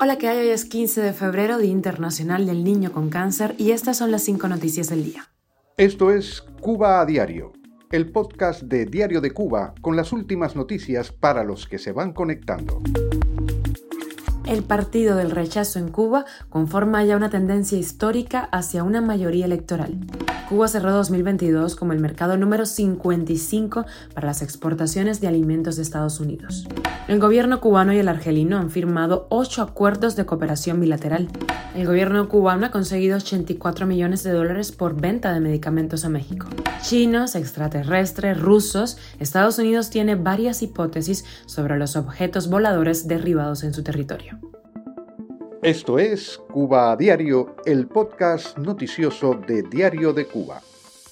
Hola, ¿qué hay? Hoy es 15 de febrero, Día Internacional del Niño con Cáncer, y estas son las cinco noticias del día. Esto es Cuba a Diario, el podcast de Diario de Cuba con las últimas noticias para los que se van conectando. El partido del rechazo en Cuba conforma ya una tendencia histórica hacia una mayoría electoral. Cuba cerró 2022 como el mercado número 55 para las exportaciones de alimentos de Estados Unidos. El gobierno cubano y el argelino han firmado ocho acuerdos de cooperación bilateral. El gobierno cubano ha conseguido 84 millones de dólares por venta de medicamentos a México. Chinos, extraterrestres, rusos, Estados Unidos tiene varias hipótesis sobre los objetos voladores derribados en su territorio. Esto es Cuba a Diario, el podcast noticioso de Diario de Cuba.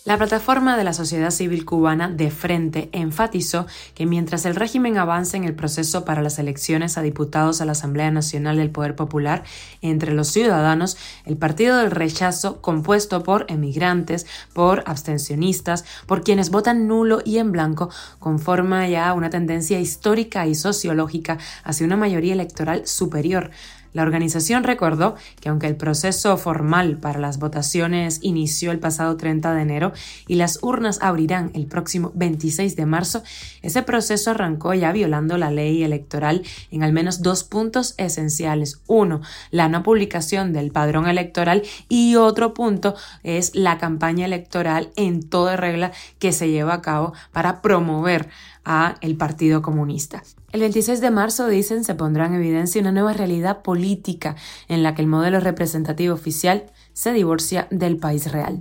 La plataforma de la sociedad civil cubana de frente enfatizó que mientras el régimen avanza en el proceso para las elecciones a diputados a la Asamblea Nacional del Poder Popular entre los ciudadanos, el partido del rechazo, compuesto por emigrantes, por abstencionistas, por quienes votan nulo y en blanco, conforma ya una tendencia histórica y sociológica hacia una mayoría electoral superior la organización recordó que aunque el proceso formal para las votaciones inició el pasado 30 de enero y las urnas abrirán el próximo 26 de marzo, ese proceso arrancó ya violando la ley electoral en al menos dos puntos esenciales. Uno, la no publicación del padrón electoral y otro punto es la campaña electoral en toda regla que se lleva a cabo para promover a el Partido Comunista. El 26 de marzo, dicen, se pondrá en evidencia una nueva realidad política en la que el modelo representativo oficial se divorcia del país real.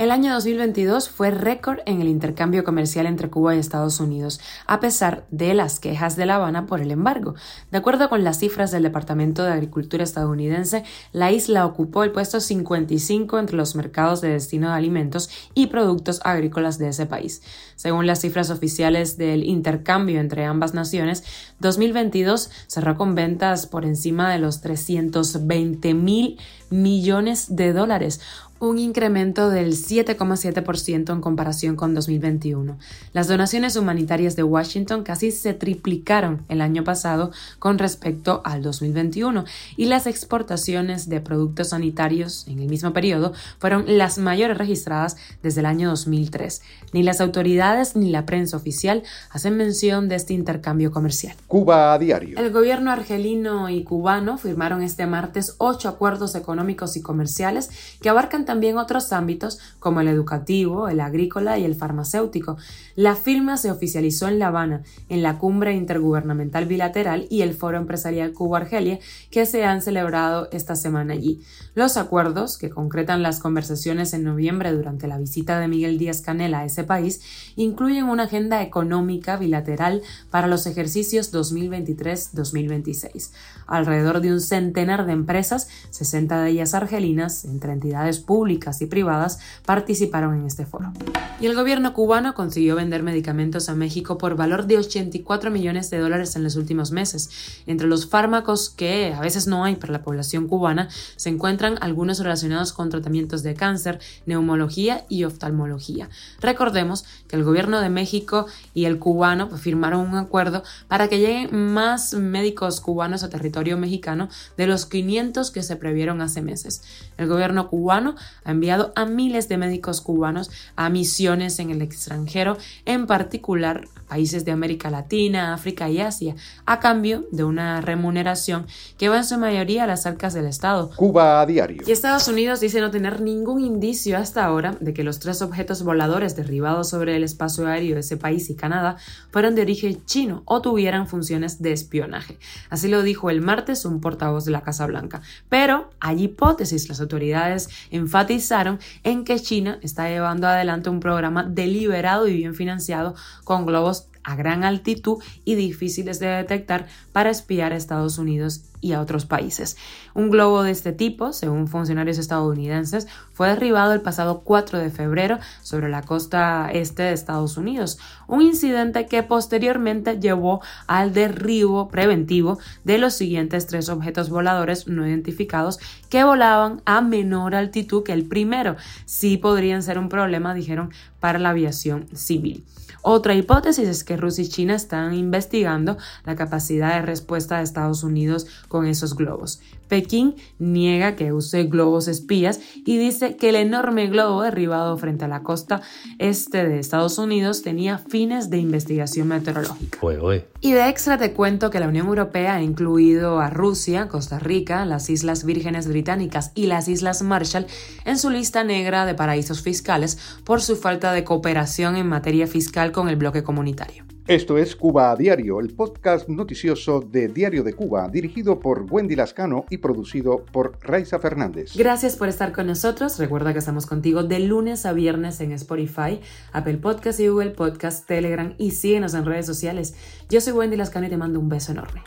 El año 2022 fue récord en el intercambio comercial entre Cuba y Estados Unidos, a pesar de las quejas de La Habana por el embargo. De acuerdo con las cifras del Departamento de Agricultura estadounidense, la isla ocupó el puesto 55 entre los mercados de destino de alimentos y productos agrícolas de ese país. Según las cifras oficiales del intercambio entre ambas naciones, 2022 cerró con ventas por encima de los 320 mil millones de dólares, un incremento del 7,7% en comparación con 2021. Las donaciones humanitarias de Washington casi se triplicaron el año pasado con respecto al 2021 y las exportaciones de productos sanitarios en el mismo periodo fueron las mayores registradas desde el año 2003. Ni las autoridades ni la prensa oficial hacen mención de este intercambio comercial. Cuba a diario. El gobierno argelino y cubano firmaron este martes ocho acuerdos económicos y comerciales que abarcan también otros ámbitos como el educativo, el agrícola y el farmacéutico. La firma se oficializó en La Habana, en la cumbre intergubernamental bilateral y el foro empresarial Cuba-Argelia que se han celebrado esta semana allí. Los acuerdos, que concretan las conversaciones en noviembre durante la visita de Miguel Díaz Canel a ese país, incluyen una agenda económica bilateral para los ejercicios 2023-2026. Alrededor de un centenar de empresas, 60 de ellas argelinas, entre entidades públicas, públicas y privadas participaron en este foro. Y el gobierno cubano consiguió vender medicamentos a México por valor de 84 millones de dólares en los últimos meses. Entre los fármacos que a veces no hay para la población cubana se encuentran algunos relacionados con tratamientos de cáncer, neumología y oftalmología. Recordemos que el gobierno de México y el cubano firmaron un acuerdo para que lleguen más médicos cubanos a territorio mexicano de los 500 que se previeron hace meses. El gobierno cubano ha enviado a miles de médicos cubanos a misiones en el extranjero, en particular países de América Latina, África y Asia, a cambio de una remuneración que va en su mayoría a las arcas del Estado. Cuba a diario. Y Estados Unidos dice no tener ningún indicio hasta ahora de que los tres objetos voladores derribados sobre el espacio aéreo de ese país y Canadá fueron de origen chino o tuvieran funciones de espionaje. Así lo dijo el martes un portavoz de la Casa Blanca. Pero hay hipótesis. Las autoridades enfatizaron en que China está llevando adelante un programa deliberado y bien financiado con globos a gran altitud y difíciles de detectar para espiar a Estados Unidos y a otros países. Un globo de este tipo, según funcionarios estadounidenses, fue derribado el pasado 4 de febrero sobre la costa este de Estados Unidos, un incidente que posteriormente llevó al derribo preventivo de los siguientes tres objetos voladores no identificados que volaban a menor altitud que el primero. Sí podrían ser un problema, dijeron, para la aviación civil. Otra hipótesis es que Rusia y China están investigando la capacidad de respuesta de Estados Unidos con esos globos. Pekín niega que use globos espías y dice que el enorme globo derribado frente a la costa este de Estados Unidos tenía fines de investigación meteorológica. Y de extra te cuento que la Unión Europea ha incluido a Rusia, Costa Rica, las Islas Vírgenes Británicas y las Islas Marshall en su lista negra de paraísos fiscales por su falta de cooperación en materia fiscal con el bloque comunitario. Esto es Cuba a Diario, el podcast noticioso de Diario de Cuba, dirigido por Wendy Lascano y producido por Raiza Fernández. Gracias por estar con nosotros. Recuerda que estamos contigo de lunes a viernes en Spotify, Apple Podcast y Google Podcast, Telegram y síguenos en redes sociales. Yo soy Wendy Lascano y te mando un beso enorme.